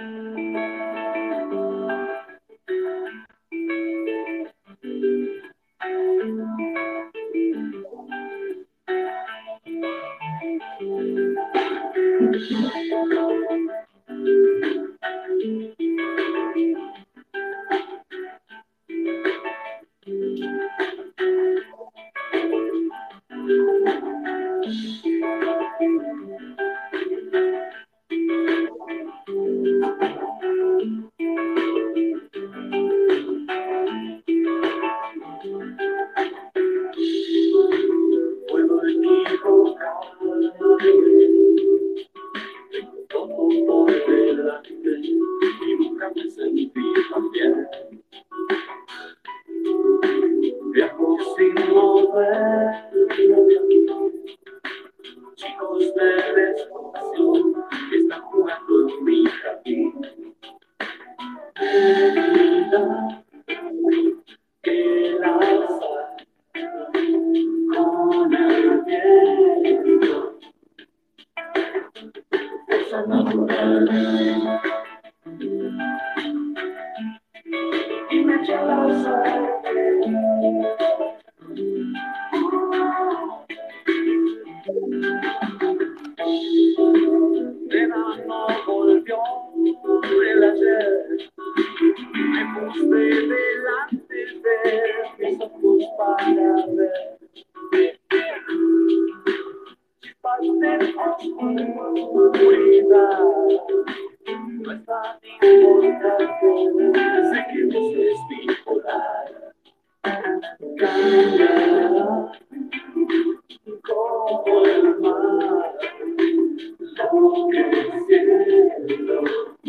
Uh, como el mar. Lo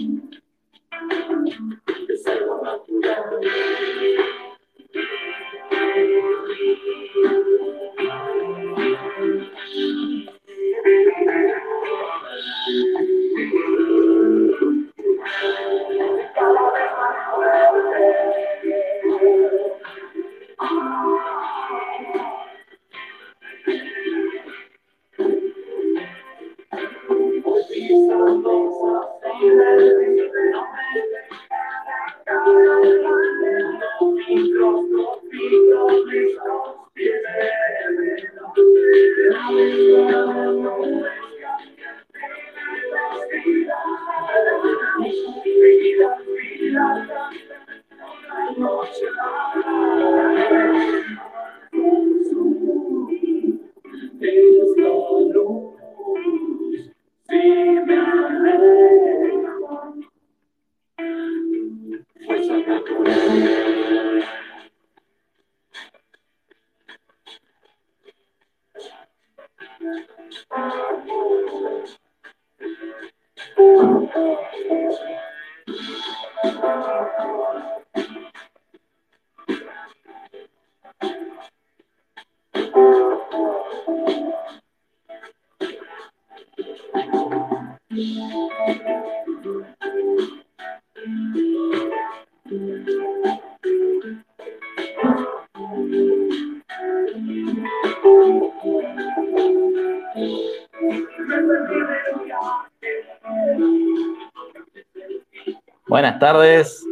tardes,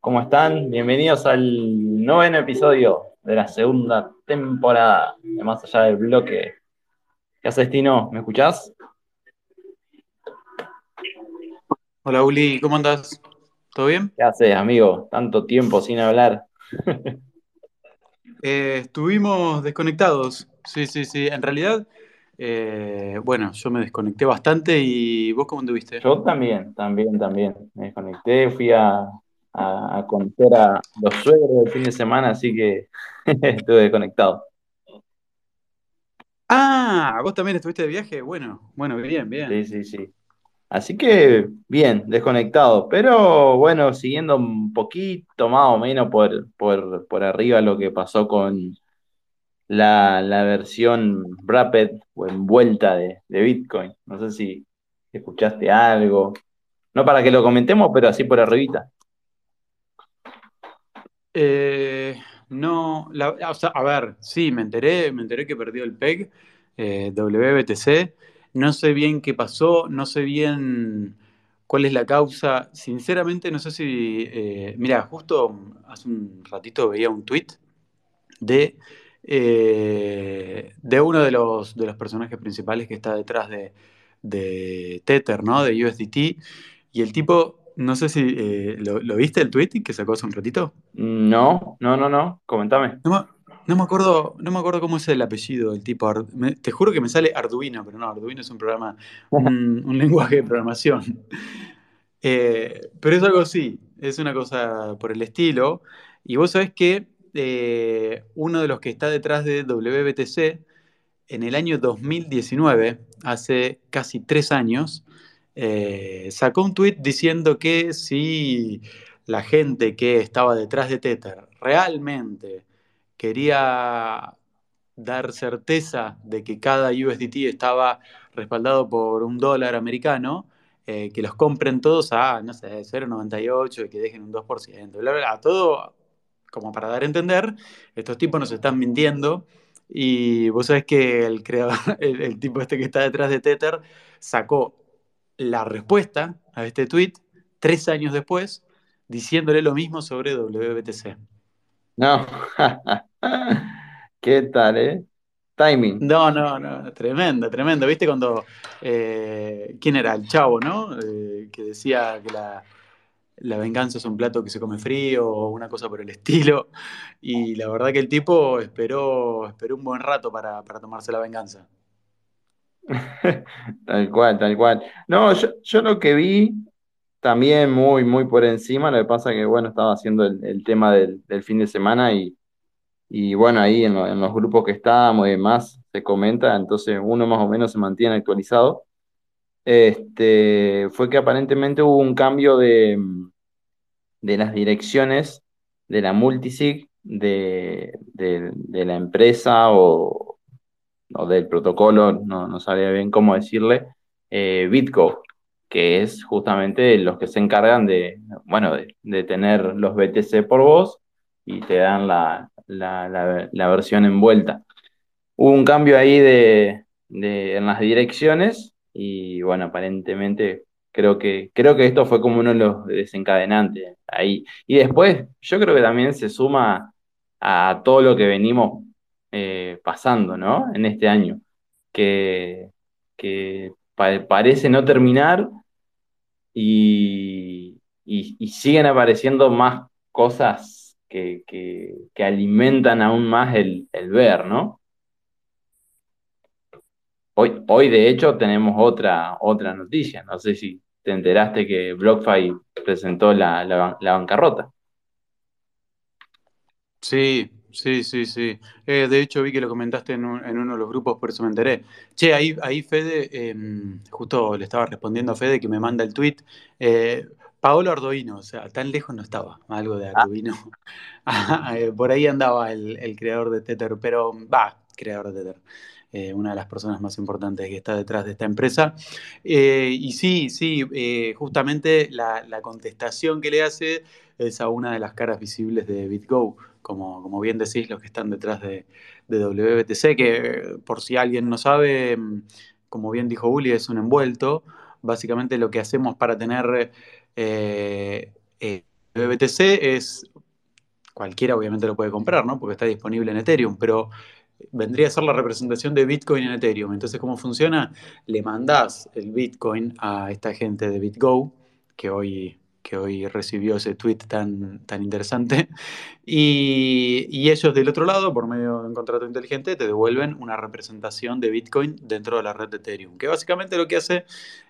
¿cómo están? Bienvenidos al noveno episodio de la segunda temporada de Más Allá del Bloque. ¿Qué haces, Tino? ¿Me escuchás? Hola Uli, ¿cómo andás? ¿Todo bien? ¿Qué haces, amigo? Tanto tiempo sin hablar. Eh, estuvimos desconectados, sí, sí, sí. En realidad, eh, bueno, yo me desconecté bastante y vos cómo anduviste? Yo también, también, también. Me desconecté, fui a, a, a conocer a los suegros el fin de semana, así que estuve desconectado. Ah, vos también estuviste de viaje. Bueno, bueno, bien, bien. Sí, sí, sí. Así que bien, desconectado, pero bueno, siguiendo un poquito más o menos por, por, por arriba lo que pasó con la, la versión wrapped o envuelta de, de Bitcoin. No sé si escuchaste algo. No para que lo comentemos, pero así por arribita. Eh, no, o sea, a ver, sí, me enteré, me enteré que perdió el PEG, eh, WBTC. No sé bien qué pasó, no sé bien cuál es la causa. Sinceramente, no sé si. Eh, mira, justo hace un ratito veía un tweet de, eh, de uno de los, de los personajes principales que está detrás de, de Tether, ¿no? De USDT. Y el tipo, no sé si eh, lo, lo viste el tweet que sacó hace un ratito. No, no, no, no. Comentame. No, me- no me acuerdo, no me acuerdo cómo es el apellido del tipo. Ar- me- te juro que me sale Arduino, pero no, Arduino es un programa, un, un lenguaje de programación. Eh, pero es algo así, es una cosa por el estilo. Y vos sabés que eh, uno de los que está detrás de WBTC, en el año 2019, hace casi tres años, eh, sacó un tuit diciendo que si la gente que estaba detrás de Tether realmente quería dar certeza de que cada USDT estaba respaldado por un dólar americano, eh, que los compren todos a, no sé, 0,98 y que dejen un 2%, bla, bla, bla, todo como para dar a entender, estos tipos nos están mintiendo y vos sabés que el creador, el, el tipo este que está detrás de Tether, sacó la respuesta a este tweet tres años después, diciéndole lo mismo sobre WBTC. No. ¿Qué tal, eh? Timing. No, no, no, tremendo, tremendo. ¿Viste cuando, eh, quién era? El chavo, ¿no? Eh, que decía que la, la venganza es un plato que se come frío o una cosa por el estilo. Y la verdad que el tipo esperó, esperó un buen rato para, para tomarse la venganza. Tal cual, tal cual. No, yo, yo lo que vi también muy, muy por encima, lo que pasa que, bueno, estaba haciendo el, el tema del, del fin de semana y, y bueno, ahí en, lo- en los grupos que estábamos y demás se comenta, entonces uno más o menos se mantiene actualizado. Este, fue que aparentemente hubo un cambio de, de las direcciones de la multisig de, de, la empresa o, o del protocolo, no, no sabía bien cómo decirle, eh, Bitgo, que es justamente los que se encargan de, bueno, de, tener los BTC por vos y te dan la, la, la, versión envuelta. Hubo un cambio ahí de- en las direcciones y bueno, aparentemente creo que, creo que esto fue como uno de los desencadenantes ahí. Y después yo creo que también se suma a todo lo que venimos eh, pasando, ¿no? En este año, que, que pa- parece no terminar y, y- y siguen apareciendo más cosas que, que- que alimentan aún más el, el ver, ¿no? Hoy, hoy de hecho tenemos otra, otra noticia, no sé si te enteraste que BlockFi presentó la, la ban- la bancarrota. Sí, sí, sí, sí. Eh, de hecho, vi que lo comentaste en, un- en uno de los grupos, por eso me enteré. Che, ahí, ahí Fede, eh, justo le estaba respondiendo a Fede que me manda el tweet. Eh, Paolo Arduino, o sea, tan lejos no estaba, algo de Arduino. Eh, Por ahí andaba el, el creador de Tether, pero va, creador de Tether. Eh, una de las personas más importantes que está detrás de esta empresa. Eh, y sí, sí, eh, justamente la, contestación que le hace es a una de las caras visibles de BitGo, como, como bien decís, los que están detrás de, de WBTC, que por si alguien no sabe, mm, como bien dijo Uli, es un envuelto. Básicamente lo que hacemos para tener WBTC es, cualquiera obviamente lo puede comprar, ¿no? Porque está disponible en Ethereum, pero vendría a ser la representación de Bitcoin en Ethereum. Entonces, ¿cómo funciona? Le mandás el Bitcoin a esta gente de BitGo, que hoy, que hoy recibió ese tweet tan, tan interesante, y, ellos del otro lado, por medio de un contrato inteligente, te devuelven una representación de Bitcoin dentro de la red de Ethereum, que básicamente lo que hace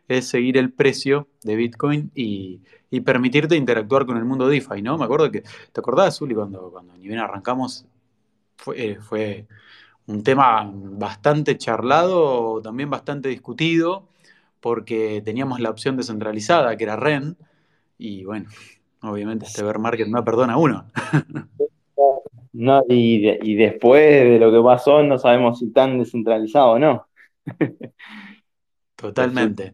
es seguir el precio de Bitcoin y, permitirte interactuar con el mundo DeFi, ¿no? Me acuerdo que, ¿te acordás, Zuli, cuando, cuando ni bien arrancamos? Fue, eh, fue un tema bastante charlado, también bastante discutido, porque teníamos la opción descentralizada, que era REN, y bueno, obviamente este bear market no perdona a uno. No, y, de- y después de lo que pasó, no sabemos si tan descentralizado o no. Totalmente.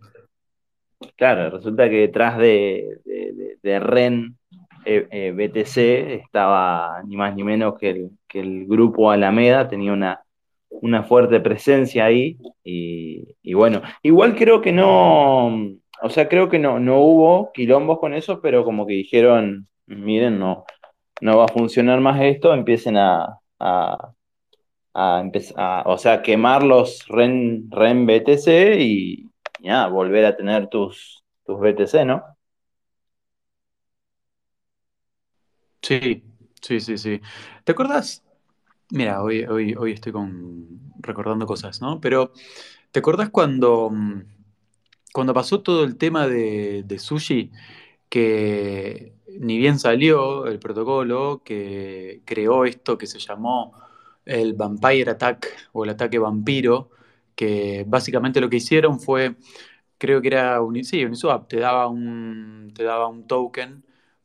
Claro, resulta que detrás de, de, de- REN BTC estaba ni más ni menos que el, grupo Alameda, tenía una, una fuerte presencia ahí. Y, y bueno, igual creo que no, o sea, creo que no, no hubo quilombos con eso, pero como que dijeron, miren, no, no va a funcionar más esto, empiecen a, a, a empezar, o sea, quemar los REN, REN BTC y, y nada, volver a tener tus, tus BTC, ¿no? Sí, sí, sí, sí. ¿Te acuerdas? Mira, hoy, hoy, hoy estoy con, recordando cosas, ¿no? Pero, ¿te acuerdas cuando, mm, cuando pasó todo el tema de, de Sushi? Que ni bien salió el protocolo, que creó esto que se llamó el Vampire Attack o el ataque vampiro, que básicamente lo que hicieron fue, creo que era un, sí, Uniswap, te daba un, te daba un token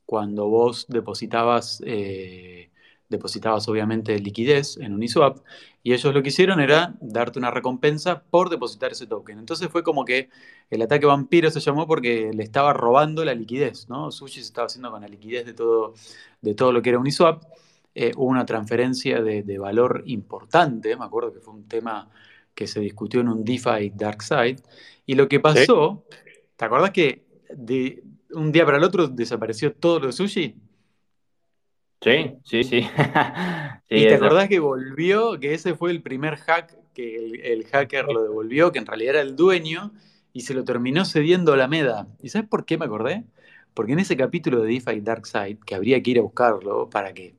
cuando vos depositabas, eh, depositabas obviamente liquidez en Uniswap, y ellos lo que hicieron era darte una recompensa por depositar ese token. Entonces fue como que el ataque vampiro se llamó porque le estaba robando la liquidez, ¿no? Sushi se estaba haciendo con la liquidez de todo, de todo lo que era Uniswap. Eh, hubo una transferencia de, de valor importante, me acuerdo que fue un tema que se discutió en un DeFi Dark Side, y lo que pasó, ¿te acordás que de, un día para el otro desapareció todo lo de sushi. Sí, sí, sí. sí y te eso. acordás que volvió, que ese fue el primer hack que el, el, hacker lo devolvió, que en realidad era el dueño, y se lo terminó cediendo a la MEDA. ¿Y sabes por qué me acordé? Porque en ese capítulo de DeFi Dark Side, que habría que ir a buscarlo para que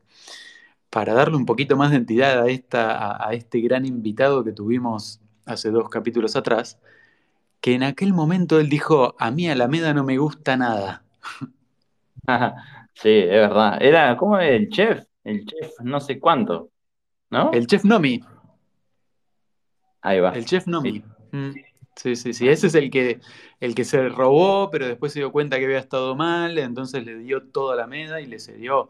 para darle un poquito más de entidad a, esta, a, a este gran invitado que tuvimos hace dos capítulos atrás, que en aquel momento él dijo, a mí Alameda no me gusta nada. sí, es verdad. Era como el chef, el chef no sé cuánto, ¿no? El chef Nomi. Ahí va. El chef Nomi. Sí. Sí, sí, sí. Ese es el que, el que se robó, pero después se dio cuenta que había estado mal, entonces le dio toda la meda y le cedió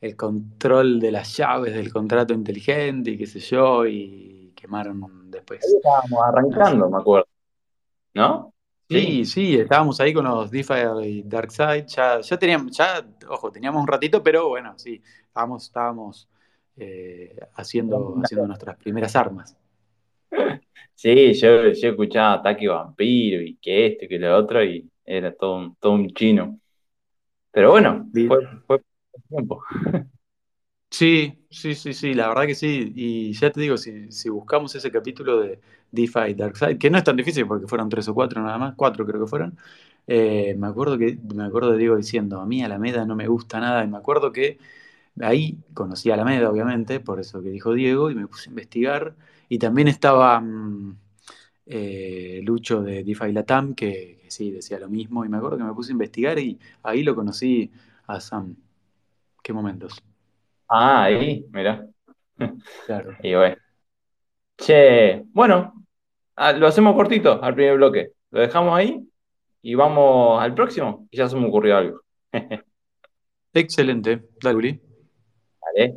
el control de las llaves del contrato inteligente y qué sé yo, y quemaron después. Ahí estábamos arrancando, me acuerdo. ¿No? Sí, sí, estábamos ahí con los DeFi y DarkSide, ya, ya teníamos, ya, ojo, teníamos un ratito, pero bueno, sí, estábamos, estábamos eh, haciendo, haciendo nuestras primeras armas. Sí, yo, yo escuchaba Ataque Vampiro y que esto y que lo otro, y era todo un, todo un chino. Pero bueno, fue, fue tiempo. Sí, sí, sí, sí, la verdad que sí. Y ya te digo, si, si buscamos ese capítulo de DeFi Darkside, que no es tan difícil porque fueron tres o cuatro nada más, cuatro creo que fueron, eh, me acuerdo que me acuerdo de Diego diciendo, a mí Alameda no me gusta nada, y me acuerdo que ahí conocí a Alameda, obviamente, por eso que dijo Diego, y me puse a investigar, y también estaba mmm, eh, Lucho de DeFi Latam, que, que sí, decía lo mismo, y me acuerdo que me puse a investigar y ahí lo conocí a Sam. ¿Qué momentos? Ah, ahí, mira. Claro. Y bueno. Che, bueno, ah, lo hacemos cortito al primer bloque. Lo dejamos ahí y vamos al próximo. Y ya se me ocurrió algo. Excelente. Dale, Uli. Vale.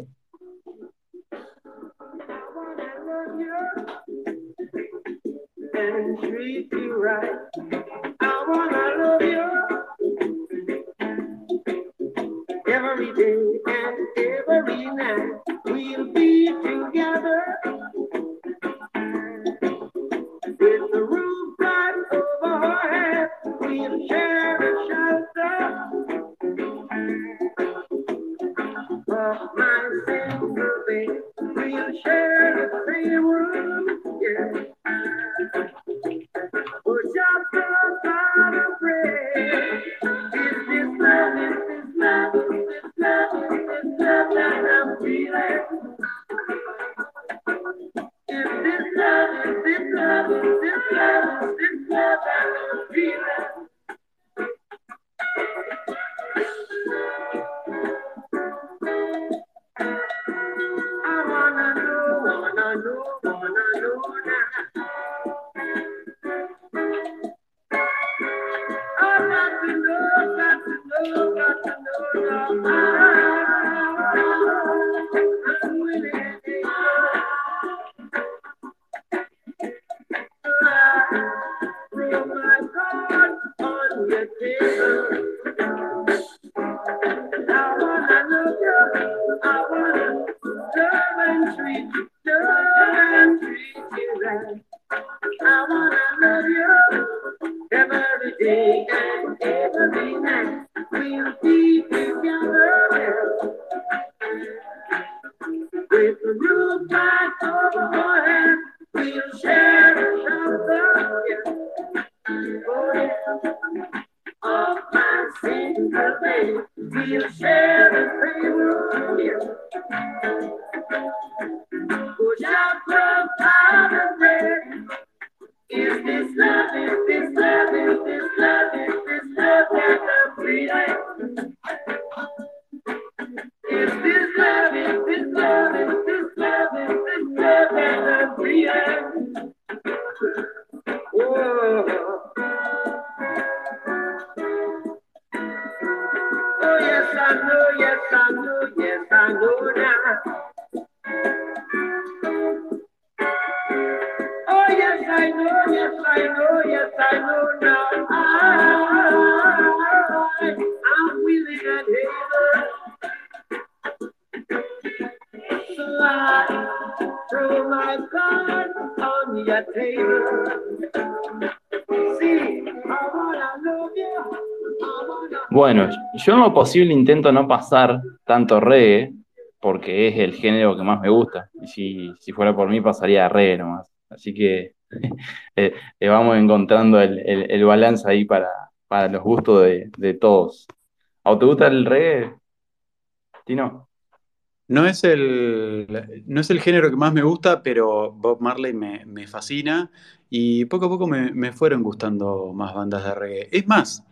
And treat you right. I wanna love you every day and every night. We'll be together Maria. Bueno, yo en lo posible intento no pasar tanto reggae, porque es el género que más me gusta. Y si, si fuera por mí, pasaría reggae nomás. Así que eh, eh, vamos encontrando el, el- el balance ahí para, para los gustos de, de todos. ¿O te gusta el reggae, Tino? No es el, no es el género que más me gusta, pero Bob Marley me, me fascina y poco a poco me, me fueron gustando más bandas de reggae. Es más,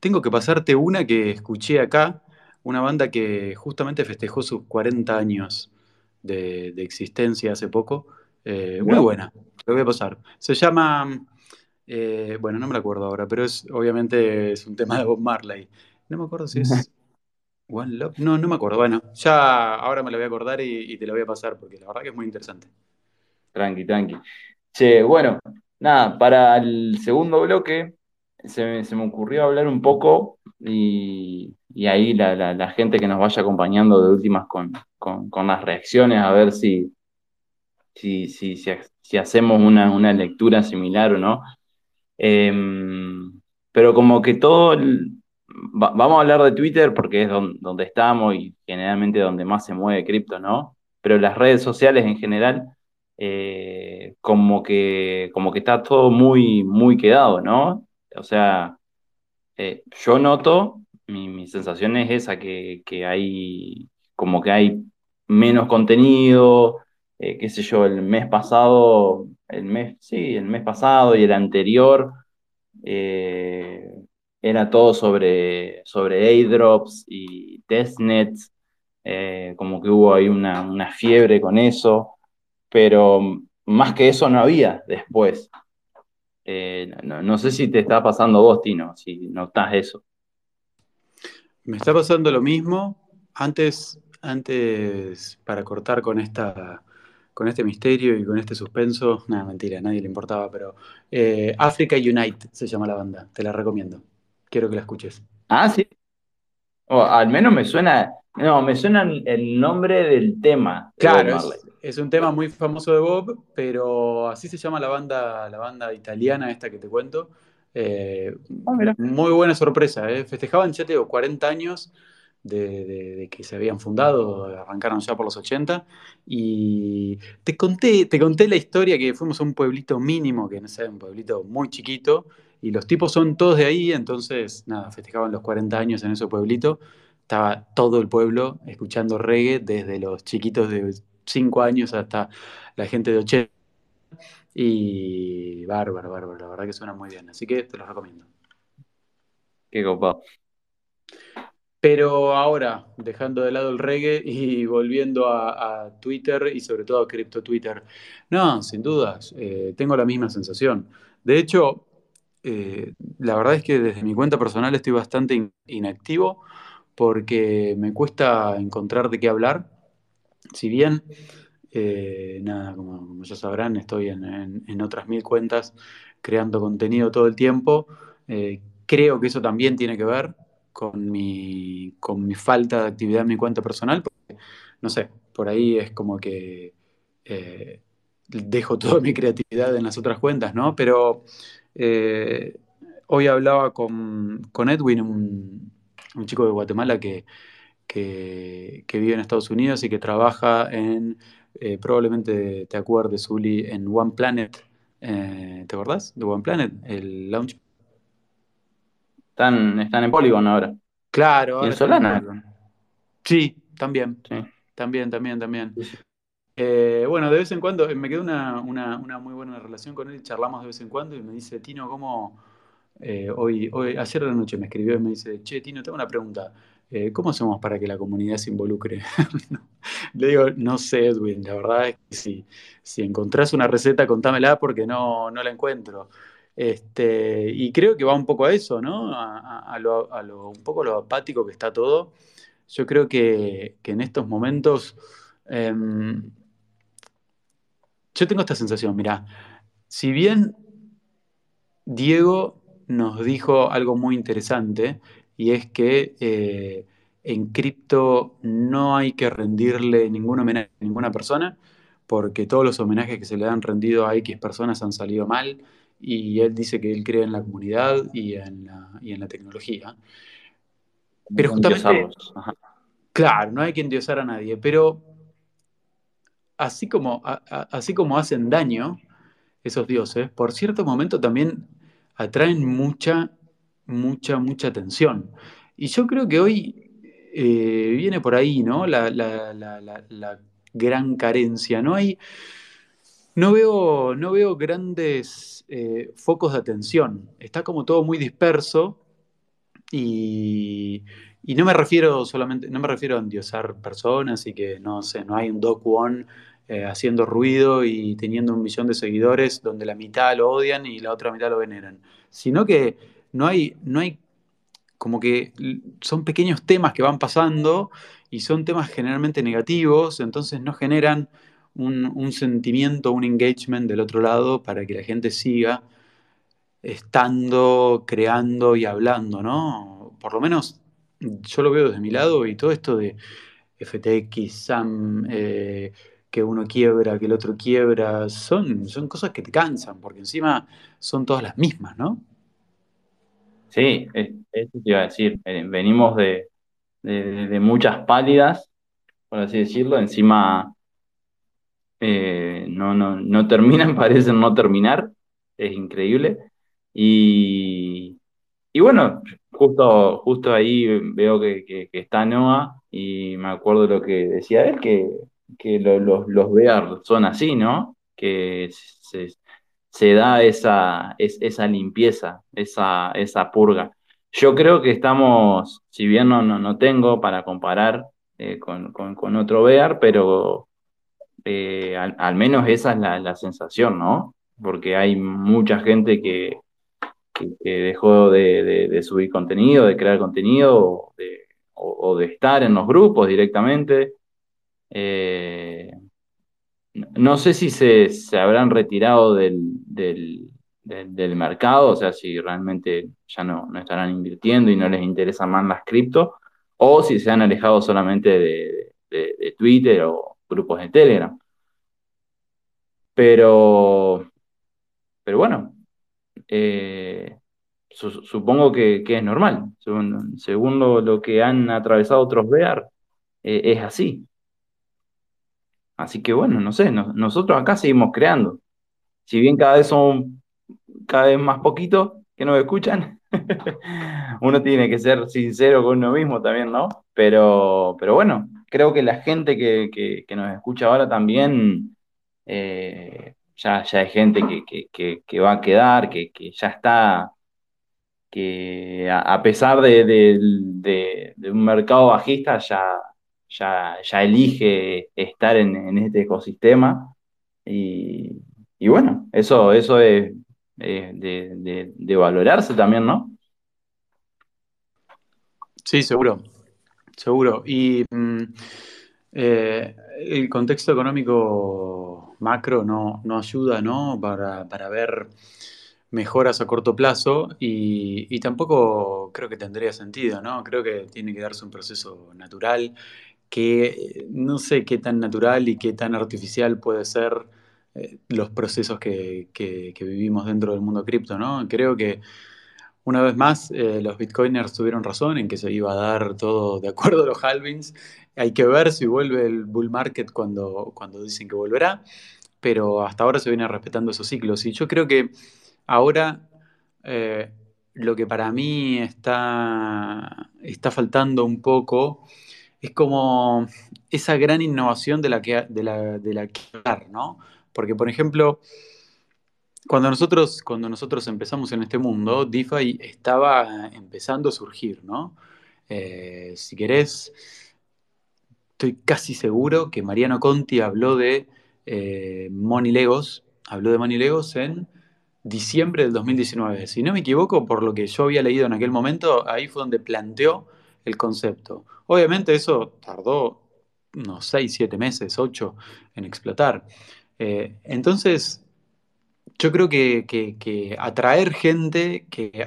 tengo que pasarte una que escuché acá, una banda que justamente festejó sus 40 años de, de existencia hace poco. Eh, muy buena, lo voy a pasar. Se llama, eh, bueno, no me la acuerdo ahora, pero es obviamente es un tema de Bob Marley. No me acuerdo si es One Love. No, no me acuerdo. Bueno, ya ahora me la voy a acordar y, y te la voy a pasar porque la verdad que es muy interesante. Tranqui, tranqui. Che, bueno, nada, para el segundo bloque se me, se me ocurrió hablar un poco y, y ahí la, la- gente que nos vaya acompañando de últimas con, con- con las reacciones, a ver si, si, si, si, ha- si hacemos una, una lectura similar o no. Em, pero como que todo, vamos a hablar de Twitter porque es don- donde estamos y generalmente donde más se mueve cripto, ¿no? Pero las redes sociales en general eh, como que, como que está todo muy, muy quedado, ¿no? O sea, eh, yo noto, mi, mi sensación es esa, que, que hay como que hay menos contenido, eh, qué sé yo, el mes pasado, el mes, sí, el mes pasado y el anterior, eh, era todo sobre, sobre airdrops y testnets, eh, como que hubo ahí una, una fiebre con eso pero más que eso no había después. Eh, no, no sé si te está pasando vos, Tino, si notás eso. Me está pasando lo mismo. Antes, antes para cortar con esta, con este misterio y con este suspenso, nada, mentira, a nadie le importaba, pero eh, Africa Unite se llama la banda. Te la recomiendo. Quiero que la escuches. Ah, sí. O al menos me suena, no, me suena el nombre del tema Claro, es, es un tema muy famoso de Bob, pero así se llama la banda, la banda italiana esta que te cuento. Eh, Ah, muy buena sorpresa, ¿eh? Festejaban, ya te digo, 40 años de, de- de que se habían fundado, arrancaron ya por los 80. Y te conté, te conté la historia que fuimos a un pueblito mínimo, que no sé, un pueblito muy chiquito, y los tipos son todos de ahí, entonces, nada, festejaban los 40 años en ese pueblito. Estaba todo el pueblo escuchando reggae, desde los chiquitos de 5 años hasta la gente de 80. Y bárbaro, bárbaro, la verdad que suena muy bien, así que te los recomiendo. Qué copado. Pero ahora, dejando de lado el reggae y volviendo a, a Twitter y sobre todo a Crypto Twitter, no, sin dudas, eh, tengo la misma sensación. De hecho, eh, la verdad es que desde mi cuenta personal estoy bastante in- inactivo porque me cuesta encontrar de qué hablar. Si bien, eh, nada, como, ya sabrán, estoy en, en- otras mil cuentas creando contenido todo el tiempo. Eh, creo que eso también tiene que ver con mi, con mi falta de actividad en mi cuenta personal. Porque, no sé, por ahí es como que eh, dejo toda mi creatividad en las otras cuentas, ¿no? Pero hoy hablaba con, con Edwin, un, un chico de Guatemala que, que, que vive en Estados Unidos y que trabaja en, eh, probablemente te acuerdes, Uli, en One Planet. Eh, ¿te acordás de One Planet? El launch. Están, están en Polygon ahora. Claro, ahora en Solana. Sí, también, Sí. también, también, también. Sí. Eh, bueno, de vez en cuando me quedó una, una- una muy buena relación con él, charlamos de vez en cuando y me dice, Tino, ¿cómo eh, hoy, hoy, ayer a la noche me escribió y me dice, che, Tino, tengo una pregunta, Eh, ¿cómo hacemos para que la comunidad se involucre? Le digo, no sé, Edwin, la verdad es que si, si encontrás una receta, contámela porque no, no la encuentro. Este, y creo que va un poco a eso, ¿no? A, a- a lo, a lo- un poco lo apático que está todo. Yo creo que, que en estos momentos... em, yo tengo esta sensación, mira, si bien Diego nos dijo algo muy interesante y es que eh, en cripto no hay que rendirle ningún homenaje a ninguna persona porque todos los homenajes que se le han rendido a X personas han salido mal y él dice que él cree en la comunidad y en la, y en la tecnología. Pero justamente, claro, no hay que endiosar a nadie, pero así como, a- a- así como hacen daño esos dioses, por cierto momento también atraen mucha, mucha, mucha atención. Y yo creo que hoy eh, viene por ahí, ¿no? La- la- la gran carencia. No hay, no veo, no veo grandes eh, focos de atención. Está como todo muy disperso y, y no me refiero solamente, no me refiero a endiosar personas y que no sé, no hay un Doc One eh, haciendo ruido y teniendo un millón de seguidores donde la mitad lo odian y la otra mitad lo veneran. Sino que no hay, no hay como que son pequeños temas que van pasando y son temas generalmente negativos, entonces no generan un, un sentimiento, un engagement del otro lado para que la gente siga estando, creando y hablando, ¿no? Por lo menos yo lo veo desde mi lado y todo esto de FTX, SAM, eh, que uno quiebra, que el otro quiebra, son, son cosas que te cansan, porque encima son todas las mismas, ¿no? Sí, es- eso te iba a decir. Eh, venimos de, de- muchas pálidas, por así decirlo. Encima eh, no, no, no terminan, parecen no terminar. Es increíble. Y, y bueno, justo, justo ahí veo que, que- está Noah y me acuerdo lo que decía él, que, que lo- los, los son así, ¿no? Que se, se da esa, es- esa limpieza, esa, esa purga. Yo creo que estamos, si bien no, no, no tengo para comparar eh, con, con, con otro Bear, pero eh, al, menos esa es la, la sensación, ¿no? Porque hay mucha gente que, que, dejó de, de- subir contenido, de crear contenido, o de, o- o de estar en los grupos directamente. Eh, no sé si se, se habrán retirado del, del, del- mercado, o sea, si realmente ya no, no estarán invirtiendo y no les interesan más las cripto, o si se han alejado solamente de, de- Twitter o grupos de Telegram. Pero, pero bueno, eh, su- supongo que, es normal. Según, lo, que han atravesado otros Bear, eh, es así. Así que bueno, no sé, nos- nosotros acá seguimos creando. Si bien cada vez son cada vez más poquitos que nos escuchan, uno tiene que ser sincero con uno mismo también, ¿no? Pero, pero bueno, creo que la gente que, que- nos escucha ahora también, eh, ya, ya hay gente que, que- va a quedar, que, ya está, que a, pesar de- de un mercado bajista, ya, ya, ya elige estar en, en este ecosistema. Y, y bueno, eso, eso es, de, de- de valorarse también, ¿no? Sí, seguro, seguro. Y mm, eh, el contexto económico macro no, no ayuda, ¿no? Para, para ver mejoras a corto plazo y, y tampoco creo que tendría sentido, ¿no? Creo que tiene que darse un proceso natural que no sé qué tan natural y qué tan artificial puede ser eh, los procesos que, que- que vivimos dentro del mundo cripto, ¿no? Creo que una vez más, eh, los bitcoiners tuvieron razón en que se iba a dar todo de acuerdo a los halvings. Hay que ver si vuelve el bull market cuando, cuando dicen que volverá, pero hasta ahora se viene respetando esos ciclos. Y yo creo que ahora eh, lo que para mí está, está faltando un poco es como esa gran innovación de la que, de la, hablar, ¿no? Porque, por ejemplo, cuando nosotros, cuando nosotros empezamos en este mundo, DeFi estaba empezando a surgir, ¿no? Eh, si querés, estoy casi seguro que Mariano Conti habló de eh, Money Legos, habló de Money Legos en diciembre del 2019. Si no me equivoco, por lo que yo había leído en aquel momento, ahí fue donde planteó el concepto. Obviamente eso tardó unos 6, 7 meses, 8 en explotar. Eh, entonces, yo creo que, atraer gente, que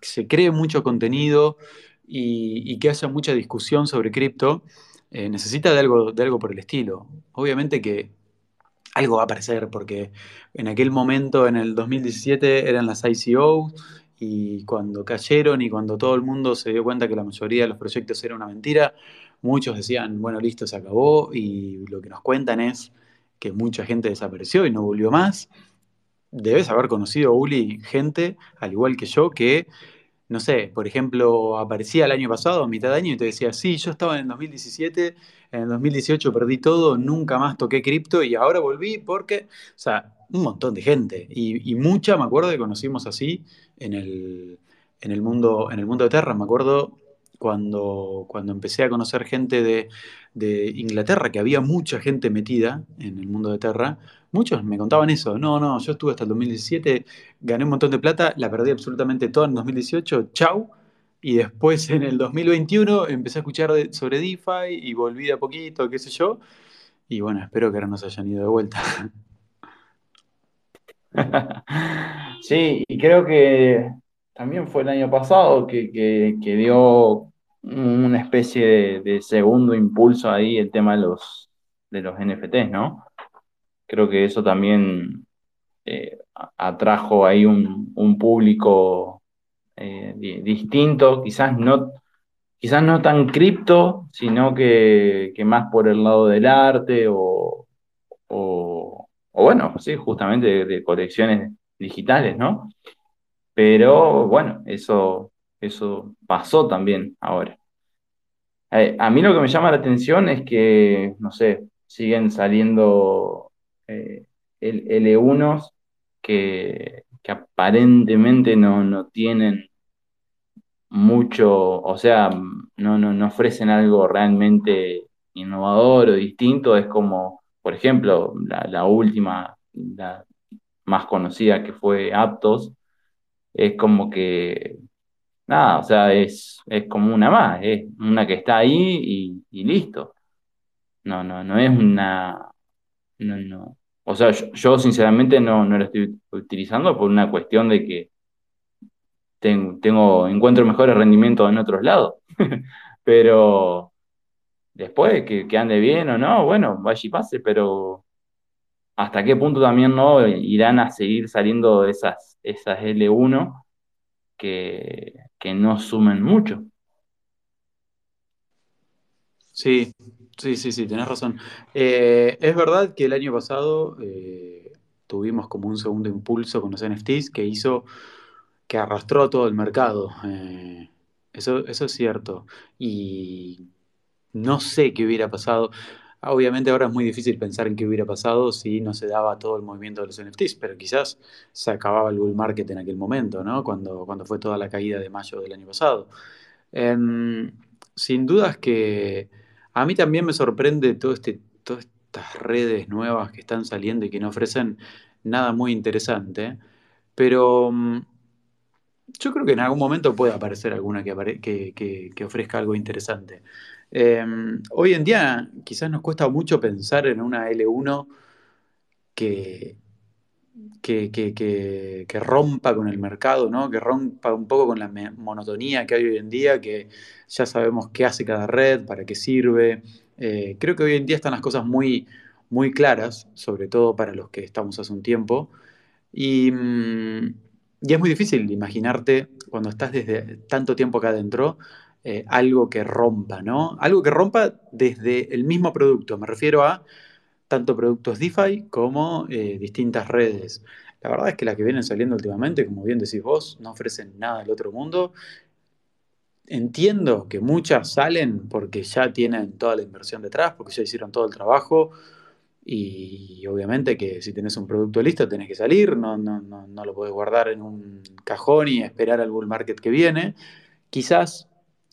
se cree mucho contenido y, que haya mucha discusión sobre cripto, eh, necesita de algo, de algo por el estilo. Obviamente que algo va a aparecer, porque en aquel momento, en el 2017, eran las ICO y cuando cayeron y cuando todo el mundo se dio cuenta que la mayoría de los proyectos era una mentira, muchos decían, bueno, listo, se acabó y lo que nos cuentan es que mucha gente desapareció y no volvió más. Debes haber conocido, Uli, gente, al igual que yo, que no sé, por ejemplo, aparecía el año pasado, a mitad de año, y te decía, sí, yo estaba en el 2017, en el 2018 perdí todo, nunca más toqué cripto y ahora volví porque, o sea, un montón de gente. Y, mucha, me acuerdo que conocimos así en el, en el, mundo, en el mundo de Terra. Me acuerdo cuando, cuando empecé a conocer gente de, de Inglaterra, que había mucha gente metida en el mundo de Terra, muchos me contaban eso. No, no, yo estuve hasta el 2017, gané un montón de plata, la perdí absolutamente toda en 2018, chau. Y después en el 2021 empecé a escuchar sobre DeFi y volví de a poquito, qué sé yo. Y bueno, espero que ahora nos hayan ido de vuelta. Sí, y creo que también fue el año pasado que, que dio una especie de, segundo impulso ahí el tema de los, de los NFTs, ¿no? Creo que eso también eh, atrajo ahí un, público eh, distinto, quizás no, quizás no tan cripto, sino que, más por el lado del arte o, o, bueno, sí, justamente de, colecciones digitales, ¿no? Pero bueno, eso eso pasó también ahora. Eh, a mí lo que me llama la atención es que, no sé, siguen saliendo eh, L1s que, aparentemente no, tienen mucho, o sea, no, no, ofrecen algo realmente innovador o distinto. Es como, por ejemplo, la, la última, la más conocida que fue Aptos, es como que Nada, o sea, es, es como una más, es una que está ahí y, listo. No, no, no es una. No, no. O sea, yo, sinceramente no, no lo estoy utilizando por una cuestión de que tengo encuentro mejores rendimientos en otros lados. pero después que, que ande bien o no, bueno, vaya y pase, pero hasta qué punto también no irán a seguir saliendo esas, esas L1 que, que no sumen mucho. Sí, sí, sí, sí, tenés razón. Eh, es verdad que el año pasado eh, tuvimos como un segundo impulso con los NFTs que hizo, que arrastró todo el mercado. Eh, eso, eso es cierto. Y no sé qué hubiera pasado. Obviamente ahora es muy difícil pensar en qué hubiera pasado si no se daba todo el movimiento de los NFTs, pero quizás se acababa el bull market en aquel momento, ¿no? Cuando, cuando fue toda la caída de mayo del año pasado. Em, sin dudas que a mí también me sorprende todo este, todas estas redes nuevas que están saliendo y que no ofrecen nada muy interesante, pero mm, yo creo que en algún momento puede aparecer alguna que, que ofrezca algo interesante. Em, hoy en día quizás nos cuesta mucho pensar en una L1 que, que, rompa con el mercado, ¿no? que rompa un poco con la monotonía que hay hoy en día, que ya sabemos qué hace cada red, para qué sirve. Eh, creo que hoy en día están las cosas muy, muy claras, sobre todo para los que estamos hace un tiempo. Y, mm, y es muy difícil imaginarte cuando estás desde tanto tiempo acá adentro eh, algo que rompa, ¿no? Algo que rompa desde el mismo producto. Me refiero a tanto productos DeFi como eh, distintas redes. La verdad es que las que vienen saliendo últimamente, como bien decís vos, no ofrecen nada del otro mundo. Entiendo que muchas salen porque ya tienen toda la inversión detrás, porque ya hicieron todo el trabajo y obviamente que si tenés un producto listo tenés que salir, no, no, no, no lo podés guardar en un cajón y esperar al bull market que viene. Quizás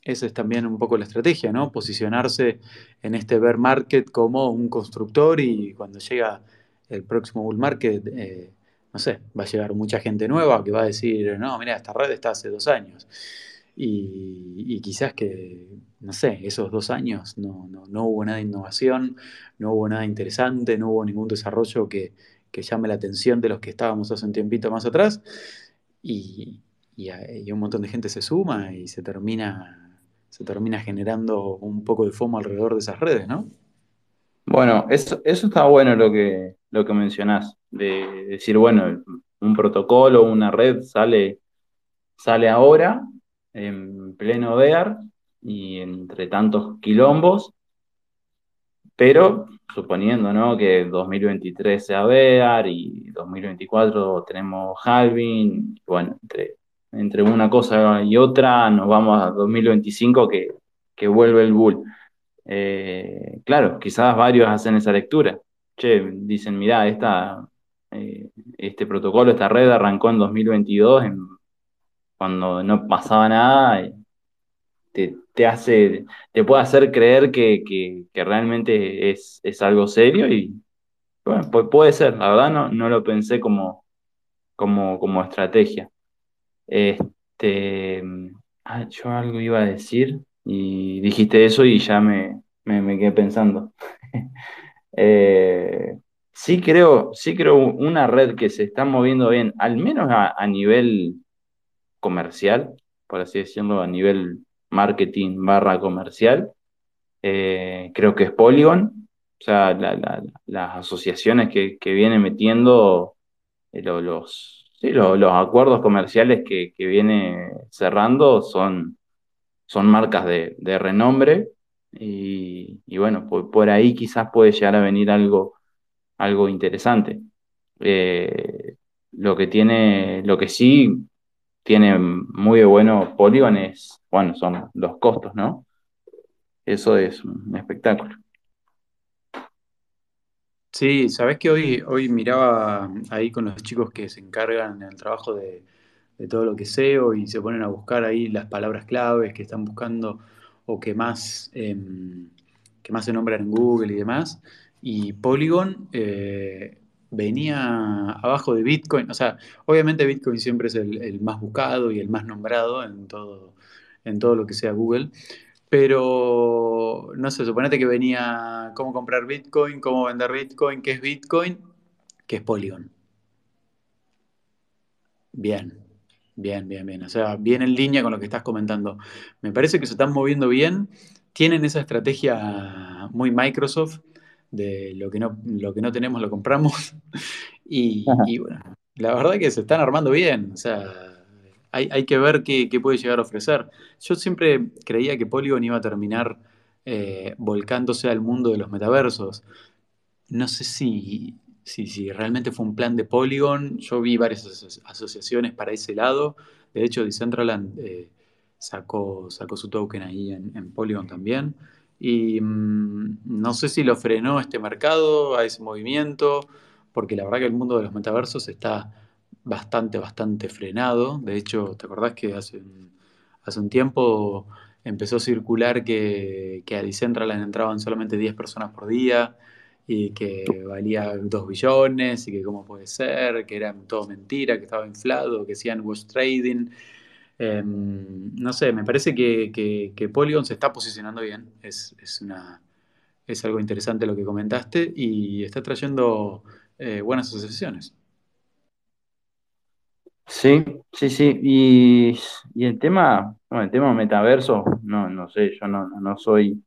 esa es también un poco la estrategia, ¿no? Posicionarse en este bear market como un constructor y cuando llega el próximo bull market, eh, no sé, va a llegar mucha gente nueva que va a decir, no, mira, esta red está hace dos años. Y, quizás que, no sé, esos dos años no, hubo nada de innovación, no hubo nada interesante, no hubo ningún desarrollo que, llame la atención de los que estábamos hace un tiempito más atrás. Y, un montón de gente se suma y se termina, se termina generando un poco de FOMO alrededor de esas redes, ¿no? Bueno, eso, eso está bueno lo que, lo que mencionás, de decir, bueno, un protocolo, una red sale, sale ahora en pleno DEAR y entre tantos quilombos, pero suponiendo ¿no? que 2023 sea DEAR y 2024 tenemos halving, bueno, entre, entre una cosa y otra nos vamos a 2025 que, que vuelve el bull. Eh, claro, quizás varios hacen esa lectura. Che, dicen, mirá, esta, eh, este protocolo, esta red arrancó en 2022 en cuando no pasaba nada, te, te hace, te puede hacer creer que, realmente es, algo serio y bueno, puede ser, la verdad no, no lo pensé como, como, como estrategia. Este, ah, yo algo iba a decir y dijiste eso y ya me, me, quedé pensando. Eh, sí creo, sí creo una red que se está moviendo bien, al menos a nivel comercial, por así decirlo, a nivel marketing barra comercial. Eh, creo que es Polygon, o sea, las asociaciones que, que viene metiendo eh, los, acuerdos comerciales que, viene cerrando son, son marcas de, renombre y, bueno, por, ahí quizás puede llegar a venir algo, algo interesante. Eh, lo que tiene, lo que sí tiene muy bueno Polygon bueno, son los costos, ¿no? Eso es un espectáculo. Sí, sabes que hoy, hoy miraba ahí con los chicos que se encargan en el trabajo de, todo lo que SEO y se ponen a buscar ahí las palabras claves que están buscando o que más, em, que más se nombran en Google y demás. Y Polygon eh, venía abajo de Bitcoin. O sea, obviamente Bitcoin siempre es el, más buscado y el más nombrado en todo, en todo lo que sea Google. Pero, no sé, suponete que venía cómo comprar Bitcoin, cómo vender Bitcoin, qué es Bitcoin, qué es Polygon. Bien, bien, bien, bien. O sea, bien en línea con lo que estás comentando. Me parece que se están moviendo bien. Tienen esa estrategia muy Microsoft de lo que no, lo que no tenemos lo compramos. Y, bueno, la verdad que se están armando bien. O sea, hay, que ver qué, puede llegar a ofrecer. Yo siempre creía que Polygon iba a terminar eh, volcándose al mundo de los metaversos. No sé si, si, realmente fue un plan de Polygon. Yo vi varias asociaciones para ese lado. De hecho, Decentraland eh, sacó, sacó su token ahí en, Polygon también. Y mm, no sé si lo frenó este mercado, a ese movimiento, porque la verdad que el mundo de los metaversos está bastante, bastante frenado. De hecho, ¿te acordás que hace hace un tiempo empezó a circular que, que a Decentraland entraban solamente 10 personas por día y que valía 2 billones y que cómo puede ser, que era todo mentira, que estaba inflado, que hacían was trading. Em, no sé, me parece que, Polygon se está posicionando bien. Es, es algo interesante lo que comentaste y está trayendo eh, buenas asociaciones. Sí, sí, sí. Y, el tema, el tema metaverso, no, no sé, yo no, no soy,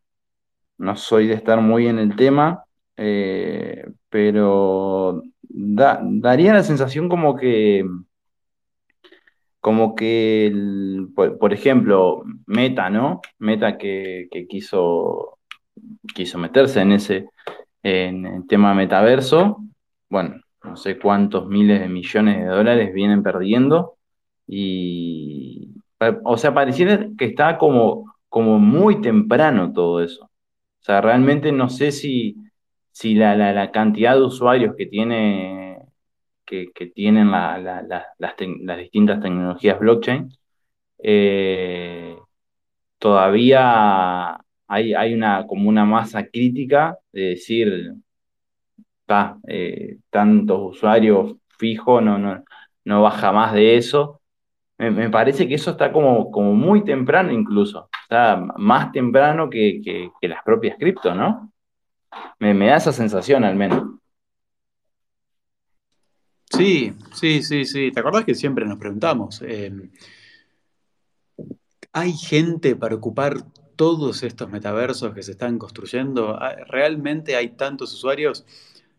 no soy de estar muy en el tema, eh, pero daría la sensación como que como que, el- por, por ejemplo, Meta, ¿no? Meta que, que quiso, quiso meterse en ese en el tema metaverso, bueno, no sé cuántos miles de millones de dólares vienen perdiendo y, o sea, pareciera que está como, como muy temprano todo eso. O sea, realmente no sé si, si la, la, cantidad de usuarios que tiene, que, tienen la- la- la- las, las distintas tecnologías blockchain, eh, todavía hay, hay una, como una masa crítica de decir, "Pa, eh, tantos usuarios fijos, no, no, no baja más de eso. Me, parece que eso está como, como muy temprano incluso, está más temprano que, que, las propias cripto, ¿no? Me, da esa sensación al menos. Sí, sí, sí, sí. ¿Te acordás que siempre nos preguntamos? eh, ¿hay gente para ocupar todos estos metaversos que se están construyendo? ¿Hay- ¿Realmente hay tantos usuarios?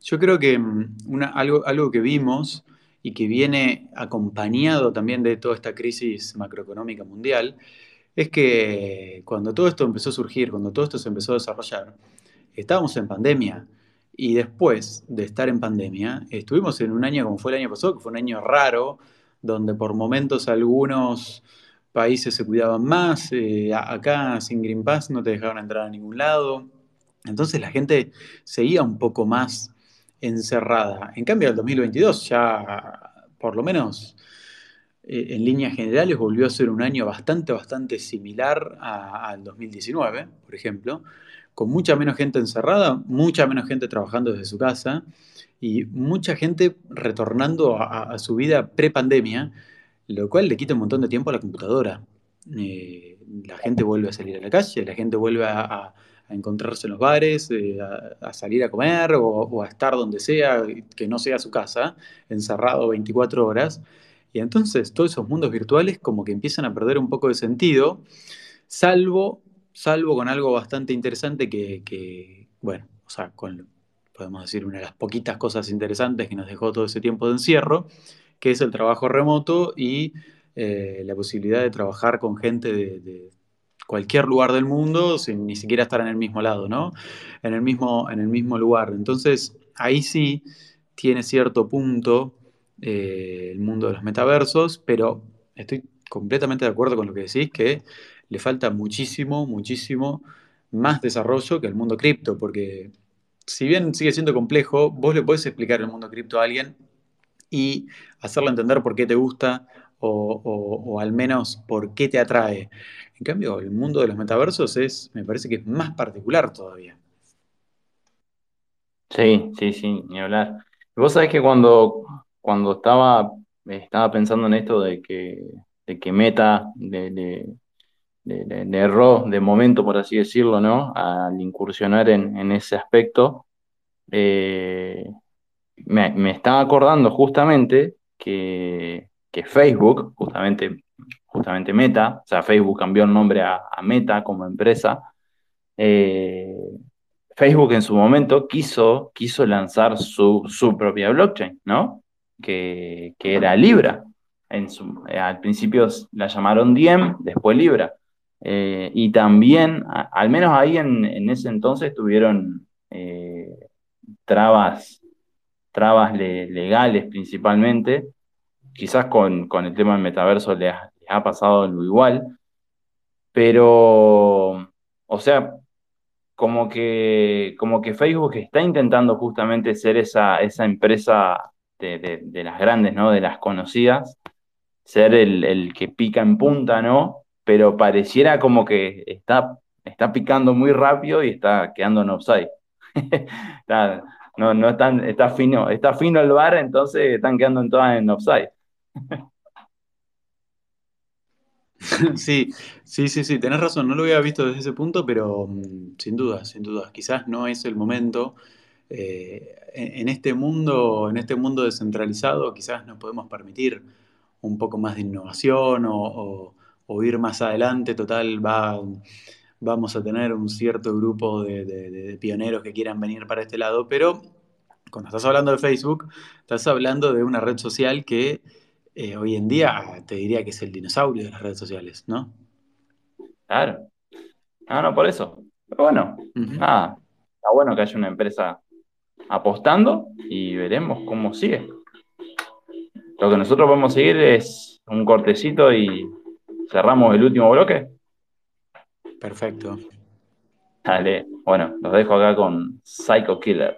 Yo creo que mm, algo, algo que vimos y que viene acompañado también de toda esta crisis macroeconómica mundial es que cuando todo esto empezó a surgir, cuando todo esto se empezó a desarrollar, estábamos en pandemia. Y después de estar en pandemia, estuvimos en un año como fue el año pasado, que fue un año raro, donde por momentos algunos países se cuidaban más, eh, acá sin Green Pass no te dejaban entrar a ningún lado. Entonces la gente seguía un poco más encerrada. En cambio, el 2022 ya, por lo menos eh, en líneas generales, volvió a ser un año bastante, bastante similar al 2019, por ejemplo, con mucha menos gente encerrada, mucha menos gente trabajando desde su casa y mucha gente retornando a, su vida pre-pandemia, lo cual le quita un montón de tiempo a la computadora. Eh, la gente vuelve a salir a la calle, la gente vuelve a- a encontrarse en los bares, eh, a, a salir a comer o, o a estar donde sea, que no sea su casa, encerrado 24 horas. Y entonces todos esos mundos virtuales como que empiezan a perder un poco de sentido, salvo, salvo con algo bastante interesante que, que, bueno, o sea, con, podemos decir, una de las poquitas cosas interesantes que nos dejó todo ese tiempo de encierro, que es el trabajo remoto y eh, la posibilidad de trabajar con gente de, de cualquier lugar del mundo sin ni siquiera estar en el mismo lado, ¿no? En el mismo, en el mismo lugar. Entonces, ahí sí tiene cierto punto eh, el mundo de los metaversos, pero estoy completamente de acuerdo con lo que decís, que le falta muchísimo, muchísimo más desarrollo que el mundo cripto, porque si bien sigue siendo complejo, vos le podés explicar el mundo cripto a alguien y hacerle entender por qué te gusta o, o- al menos por qué te atrae. En cambio, el mundo de los metaversos es, me parece que es más particular todavía. Sí, sí, sí, ni hablar. Vos sabés que cuando, cuando estaba, estaba pensando en esto de que, de que Meta le, le- le- le- de momento, por así decirlo, ¿no? Al incursionar en, en ese aspecto, eh, me, me estaba acordando justamente que, que Facebook, justamente, justamente Meta, o sea, Facebook cambió el nombre a, Meta como empresa, eh, Facebook en su momento quiso, quiso lanzar su, su propia blockchain, ¿no? Que, que era Libra. En su- al principio la llamaron Diem, después Libra. Eh, y también, al menos ahí en, en ese entonces, tuvieron eh, trabas, trabas le- legales principalmente. Quizás con, con el tema del metaverso les, ha pasado lo igual, pero, o sea, como que, como que Facebook está intentando justamente ser esa, esa empresa de, de- las grandes, ¿no? De las conocidas, ser el, el que pica en punta, ¿no? Pero pareciera como que está, está picando muy rápido y está quedando en offside. No, no están, está fino, está fino el bar, entonces están quedando en todas en offside. Sí, sí, sí, sí, tenés razón, no lo había visto desde ese punto, pero mm, sin duda, sin duda, quizás no es el momento. Eh, en, este mundo, en este mundo descentralizado, quizás nos podemos permitir un poco más de innovación o, ir más adelante. Total, va, vamos a tener un cierto grupo de pioneros que quieran venir para este lado, pero cuando estás hablando de Facebook, estás hablando de una red social que eh, hoy en día te diría que es el dinosaurio de las redes sociales, ¿no? Claro. No, no, por eso. Pero bueno, nada. Está bueno que haya una empresa apostando y veremos cómo sigue. Lo que nosotros podemos seguir es un cortecito y cerramos el último bloque. Perfecto. Dale, bueno, los dejo acá con Psycho Killer.